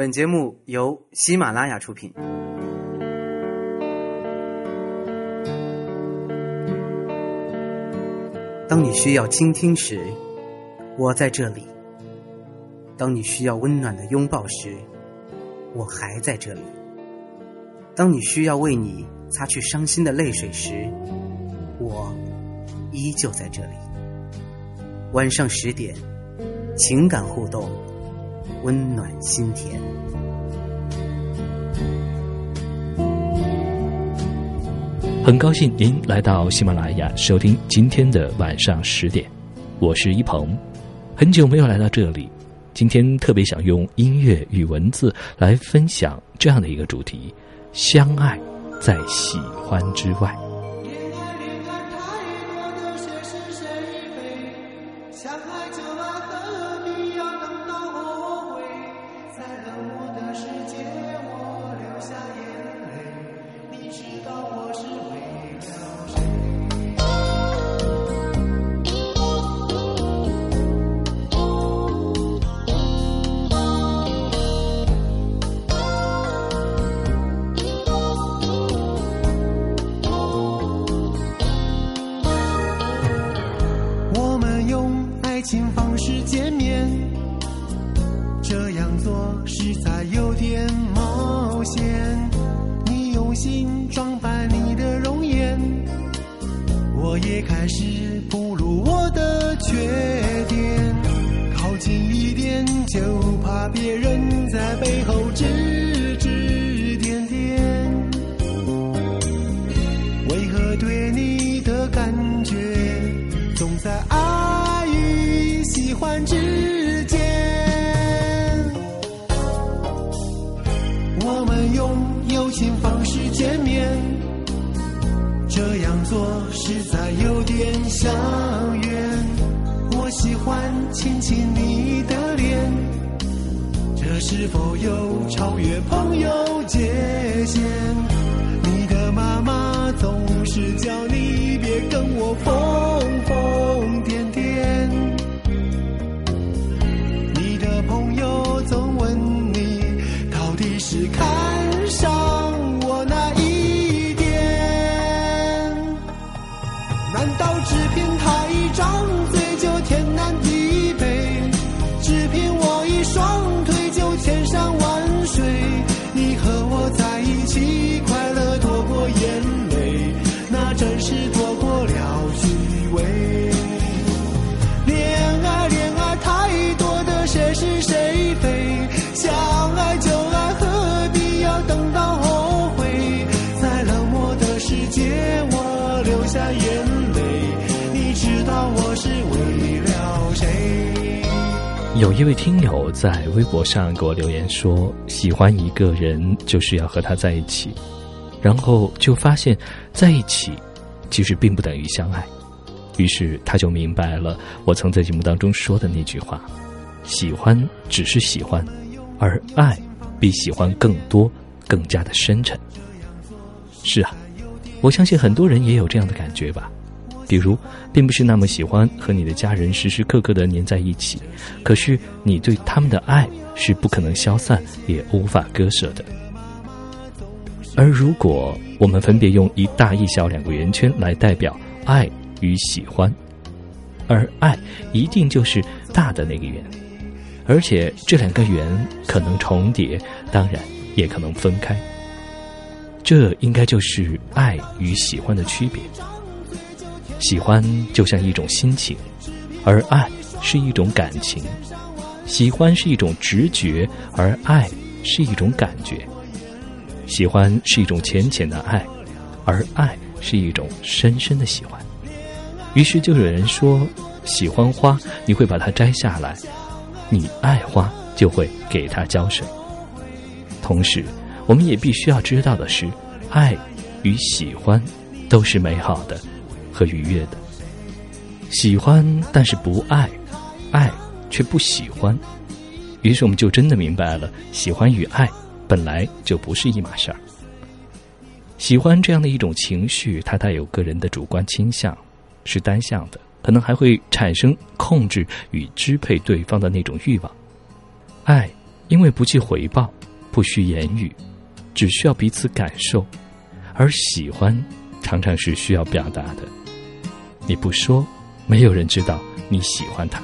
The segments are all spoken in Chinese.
本节目由喜马拉雅出品。当你需要倾听时，我在这里；当你需要温暖的拥抱时，我还在这里；当你需要为你擦去伤心的泪水时，我依旧在这里。晚上十点，情感互动，温暖心田。很高兴您来到喜马拉雅收听今天的晚上十点，我是一鹏。很久没有来到这里，今天特别想用音乐与文字来分享这样的一个主题：相爱在喜欢之外。有点想远，我喜欢亲亲你的脸，这是否有超越朋友界限？你的妈妈总是叫你别跟我疯疯癫癫。你的朋友总问你，到底是看上只凭他一张嘴有一位听友在微博上给我留言说：“喜欢一个人就是要和他在一起，然后就发现在一起其实并不等于相爱。”于是他就明白了我曾在节目当中说的那句话：“喜欢只是喜欢，而爱比喜欢更多、更加的深沉。”是啊，我相信很多人也有这样的感觉吧。比如，并不是那么喜欢和你的家人时时刻刻的粘在一起，可是你对他们的爱是不可能消散，也无法割舍的。而如果我们分别用一大一小两个圆圈来代表爱与喜欢，而爱一定就是大的那个圆，而且这两个圆可能重叠，当然也可能分开。这应该就是爱与喜欢的区别。喜欢就像一种心情，而爱是一种感情。喜欢是一种直觉，而爱是一种感觉。喜欢是一种浅浅的爱，而爱是一种深深的喜欢。于是就有人说，喜欢花，你会把它摘下来；你爱花，就会给它浇水。同时，我们也必须要知道的是，爱与喜欢都是美好的。和愉悦的，喜欢但是不爱，爱却不喜欢，于是我们就真的明白了，喜欢与爱本来就不是一码事儿。喜欢这样的一种情绪，它带有个人的主观倾向，是单向的，可能还会产生控制与支配对方的那种欲望。爱因为不计回报，不需言语，只需要彼此感受，而喜欢常常是需要表达的。你不说，没有人知道你喜欢他，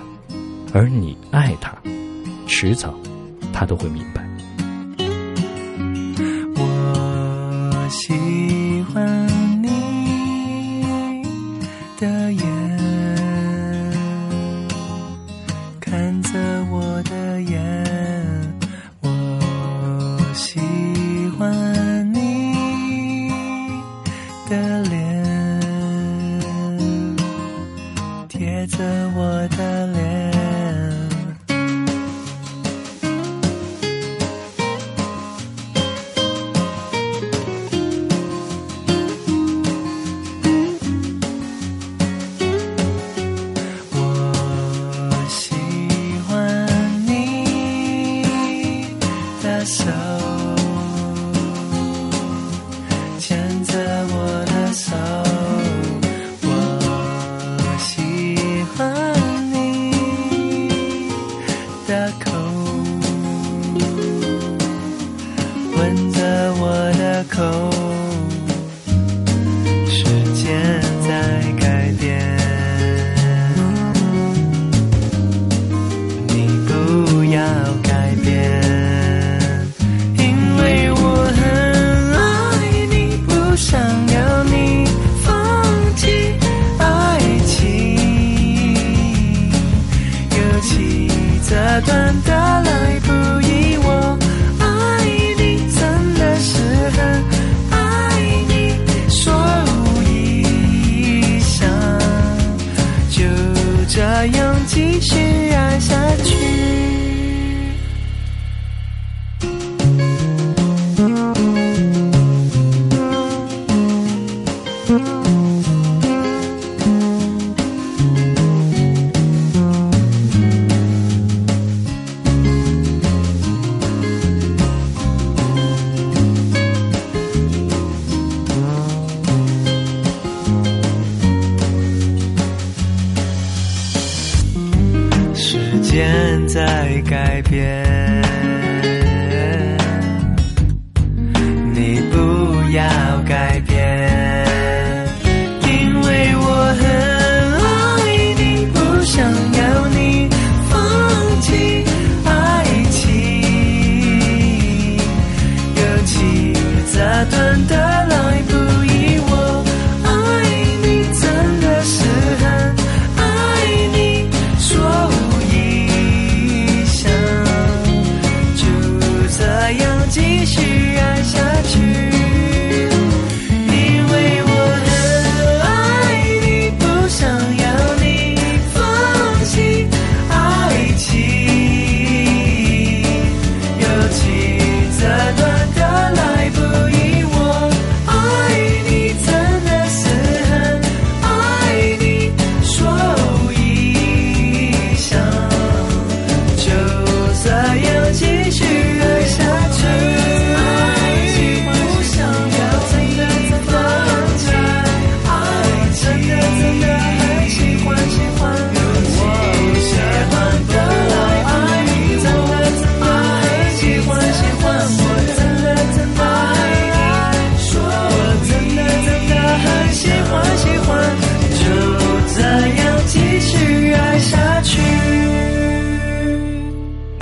而你爱他，迟早他都会明白。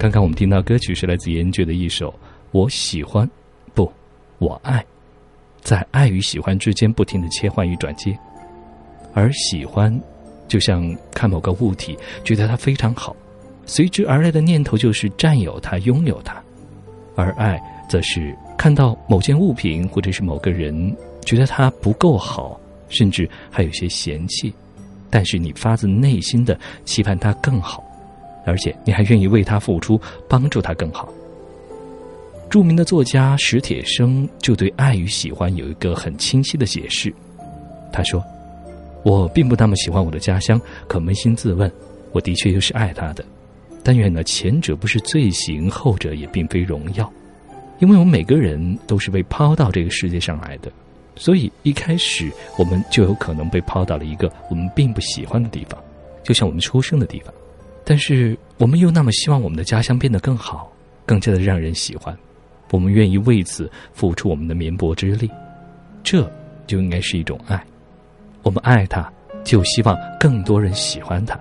刚刚我们听到歌曲是来自严爵的一首《我喜欢》，不，我爱，在爱与喜欢之间不停的切换与转接，而喜欢，就像看某个物体，觉得它非常好，随之而来的念头就是占有它、拥有它；而爱，则是看到某件物品或者是某个人，觉得它不够好，甚至还有些嫌弃，但是你发自内心的期盼它更好。而且你还愿意为他付出，帮助他更好。著名的作家史铁生就对爱与喜欢有一个很清晰的解释。他说：“我并不那么喜欢我的家乡，可扪心自问，我的确又是爱他的。但愿呢，前者不是罪行，后者也并非荣耀。因为我们每个人都是被抛到这个世界上来的，所以一开始我们就有可能被抛到了一个我们并不喜欢的地方，就像我们出生的地方。”但是，我们又那么希望我们的家乡变得更好，更加的让人喜欢，我们愿意为此付出我们的绵薄之力，这就应该是一种爱。我们爱他，就希望更多人喜欢他，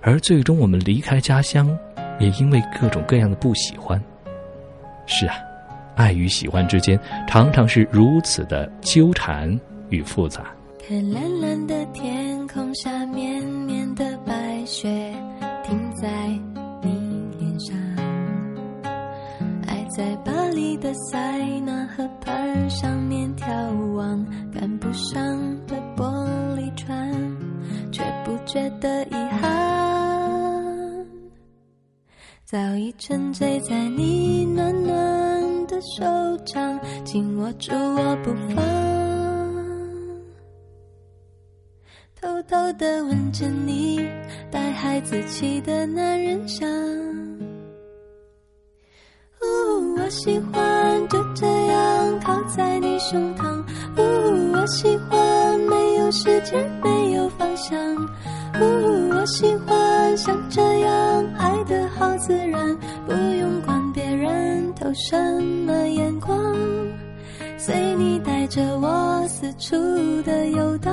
而最终我们离开家乡，也因为各种各样的不喜欢。是啊，爱与喜欢之间常常是如此的纠缠与复杂。看蓝蓝的天空下，绵绵的雪停在你脸上。爱在巴黎的塞纳河畔上面眺望，赶不上的玻璃船，却不觉得遗憾。早已沉醉在你暖暖的手掌，紧握住我不放。偷偷的吻着你带孩子气的男人香，呜，我喜欢就这样靠在你胸膛，呜，我喜欢没有时间没有方向，呜，我喜欢像这样爱的好自然，不用管别人投什么眼光，随你带着我四处的游荡。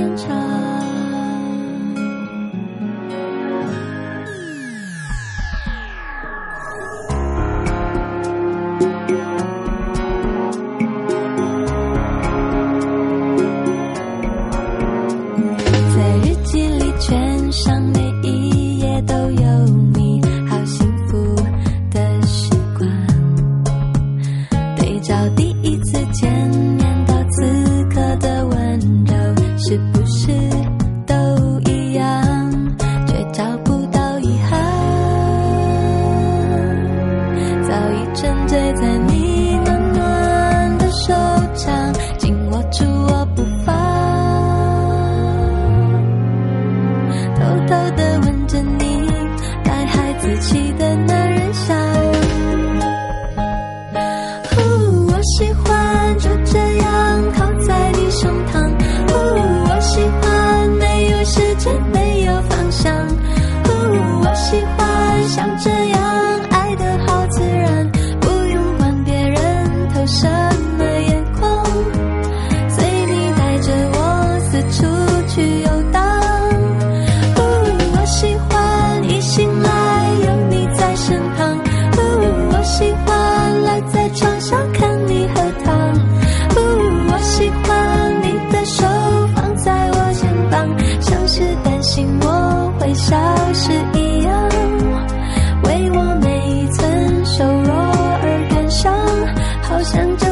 天长。是一样，为我每一寸瘦弱而感伤，好像。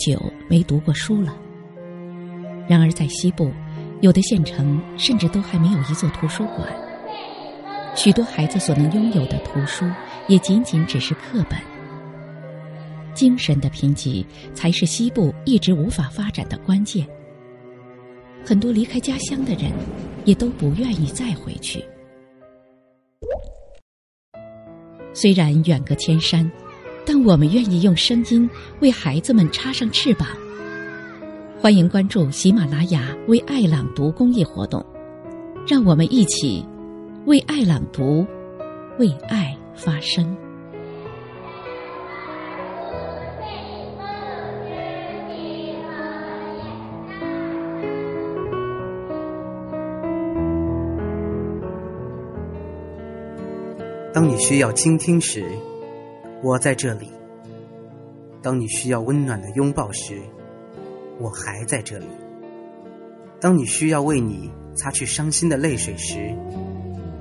久没读过书了？然而在西部，有的县城甚至都还没有一座图书馆。许多孩子所能拥有的图书，也仅仅只是课本。精神的贫瘠，才是西部一直无法发展的关键。很多离开家乡的人，也都不愿意再回去。虽然远隔千山，但我们愿意用声音为孩子们插上翅膀。欢迎关注喜马拉雅“为爱朗读”公益活动，让我们一起为爱朗读，为爱发声。当你需要倾听时，我在这里；当你需要温暖的拥抱时，我还在这里；当你需要为你擦去伤心的泪水时，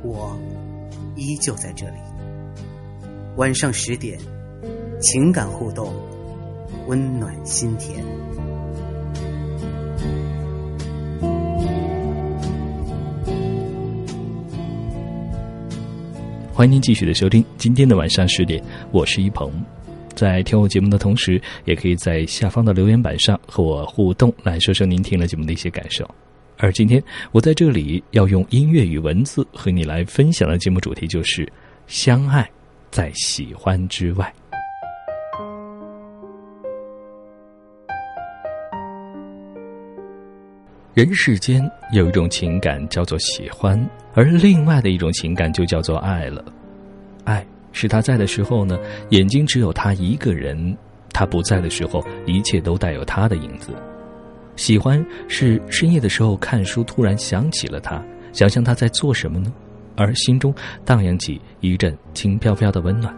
我依旧在这里。晚上十点，情感互动，温暖心田。欢迎您继续的收听今天的晚上十点，我是一鹏。在听我节目的同时，也可以在下方的留言板上和我互动，来说说您听了节目的一些感受。而今天我在这里要用音乐与文字和你来分享的节目主题就是“相爱在喜欢之外”。人世间有一种情感叫做喜欢，而另外的一种情感就叫做爱了。爱是他在的时候呢，眼睛只有他一个人；他不在的时候，一切都带有他的影子。喜欢是深夜的时候看书，突然想起了他，想象他在做什么呢？而心中荡漾起一阵轻飘飘的温暖。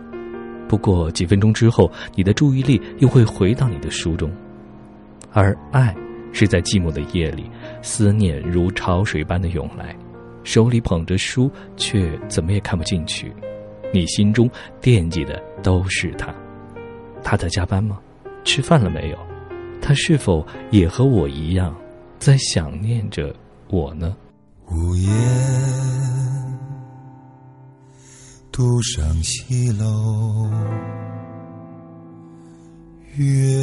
不过几分钟之后，你的注意力又会回到你的书中，而爱。是在寂寞的夜里，思念如潮水般的涌来，手里捧着书，却怎么也看不进去。你心中惦记的都是他，他在加班吗？吃饭了没有？他是否也和我一样，在想念着我呢？无言独上西楼，月。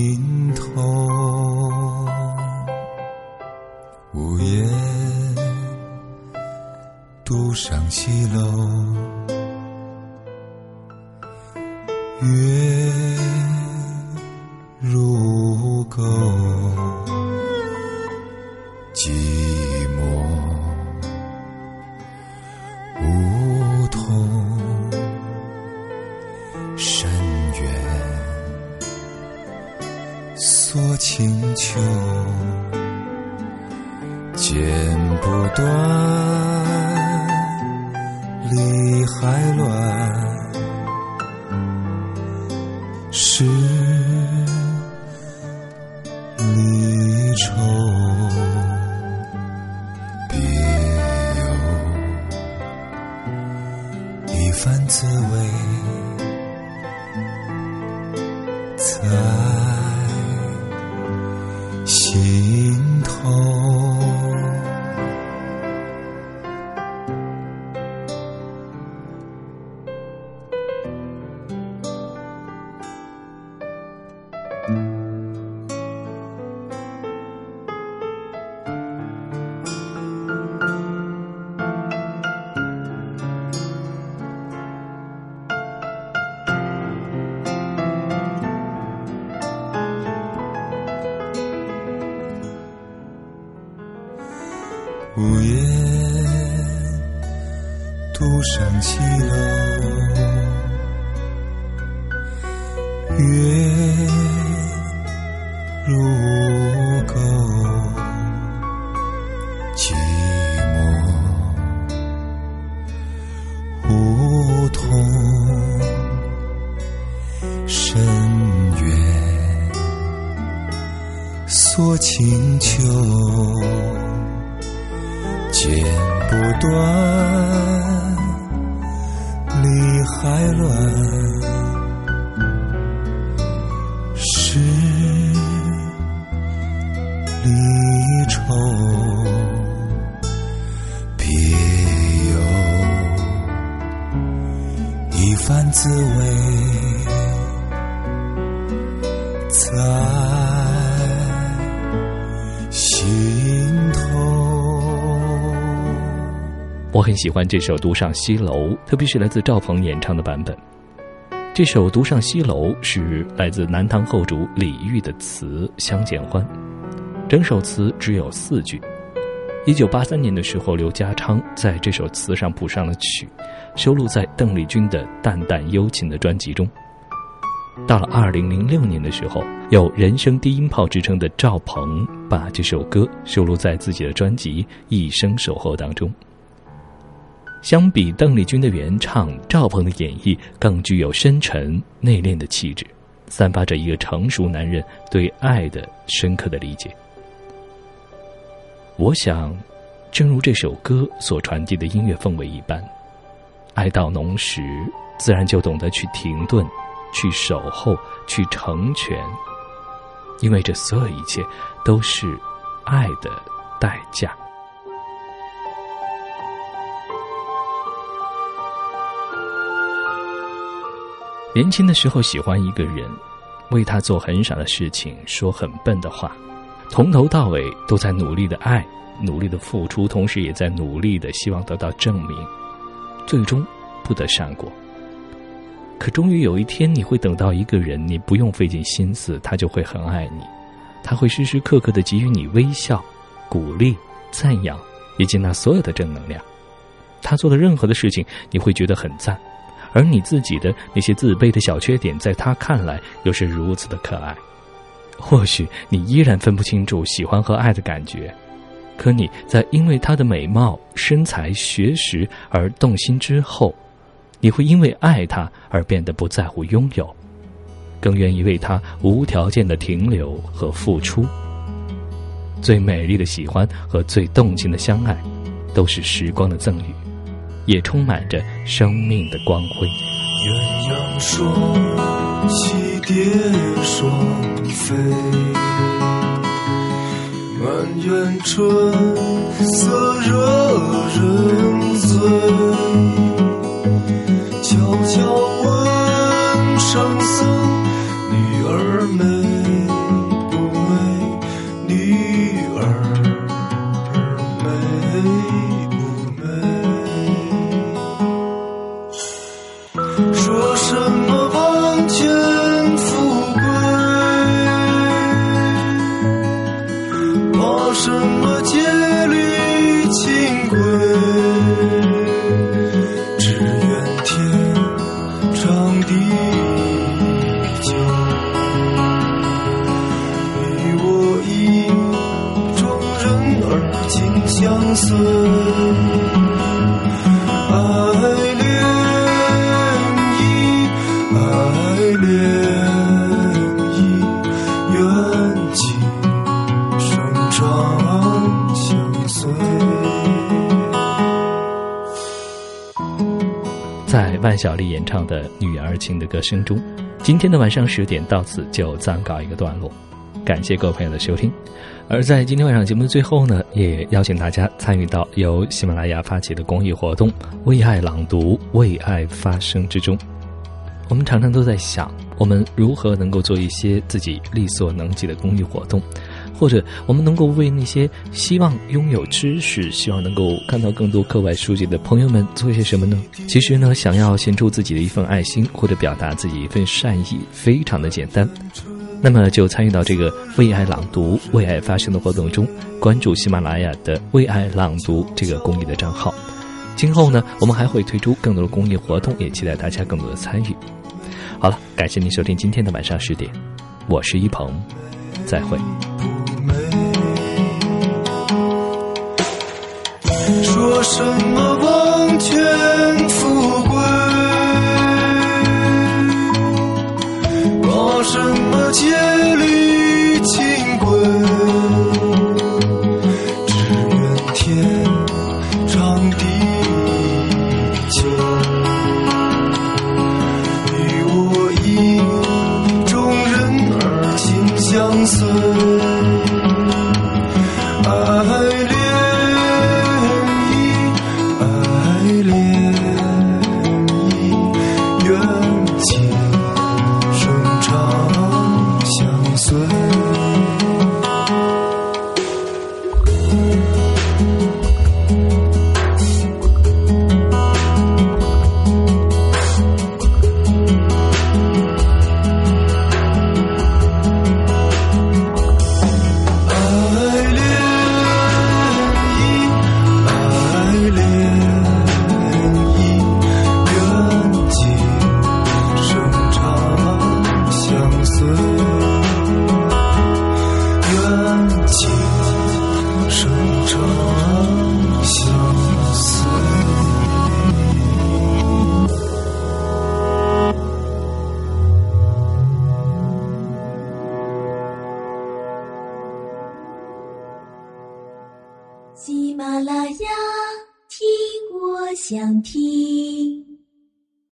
尽头。午夜独上西楼，月。番滋味。月。我很喜欢这首《独上西楼》，特别是来自赵鹏演唱的版本。这首《独上西楼》是来自南唐后主李煜的词《相见欢》，整首词只有四句。一九八三年的时候，刘家昌在这首词上谱上了曲，收录在邓丽君的《淡淡幽情》的专辑中。到了二零零六年的时候，有“人生低音炮”之称的赵鹏把这首歌收录在自己的专辑《一生守候》当中。相比邓丽君的原唱，赵鹏的演绎更具有深沉内敛的气质，散发着一个成熟男人对爱的深刻的理解。我想，正如这首歌所传递的音乐氛围一般，爱到浓时，自然就懂得去停顿，去守候，去成全，因为这所有一切都是爱的代价。年轻的时候喜欢一个人，为他做很傻的事情，说很笨的话，从头到尾都在努力的爱，努力的付出，同时也在努力的希望得到证明，最终不得善果。可终于有一天，你会等到一个人，你不用费尽心思，他就会很爱你，他会时时刻刻的给予你微笑、鼓励、赞扬，以及那所有的正能量。他做的任何的事情，你会觉得很赞。而你自己的那些自卑的小缺点，在他看来又是如此的可爱。或许你依然分不清楚喜欢和爱的感觉，可你在因为他的美貌、身材、学识而动心之后，你会因为爱他而变得不在乎拥有，更愿意为他无条件的停留和付出。最美丽的喜欢和最动情的相爱，都是时光的赠予。也充满着生命的光辉。鸳鸯双栖蝶双飞，满园春色惹人醉。悄悄问圣僧，女儿美在万晓利演唱的《女儿情》的歌声中，今天的晚上十点到此就暂告一个段落。感谢各位朋友的收听。而在今天晚上节目的最后呢，也邀请大家参与到由喜马拉雅发起的公益活动“为爱朗读，为爱发声”之中。我们常常都在想，我们如何能够做一些自己力所能及的公益活动。或者，我们能够为那些希望拥有知识、希望能够看到更多课外书籍的朋友们做些什么呢？其实呢，想要献出自己的一份爱心，或者表达自己一份善意，非常的简单。那么就参与到这个为爱朗读、为爱发声的活动中，关注喜马拉雅的“为爱朗读”这个公益的账号。今后呢，我们还会推出更多的公益活动，也期待大家更多的参与。好了，感谢您收听今天的晚上十点，我是一鹏，再会。说什么王权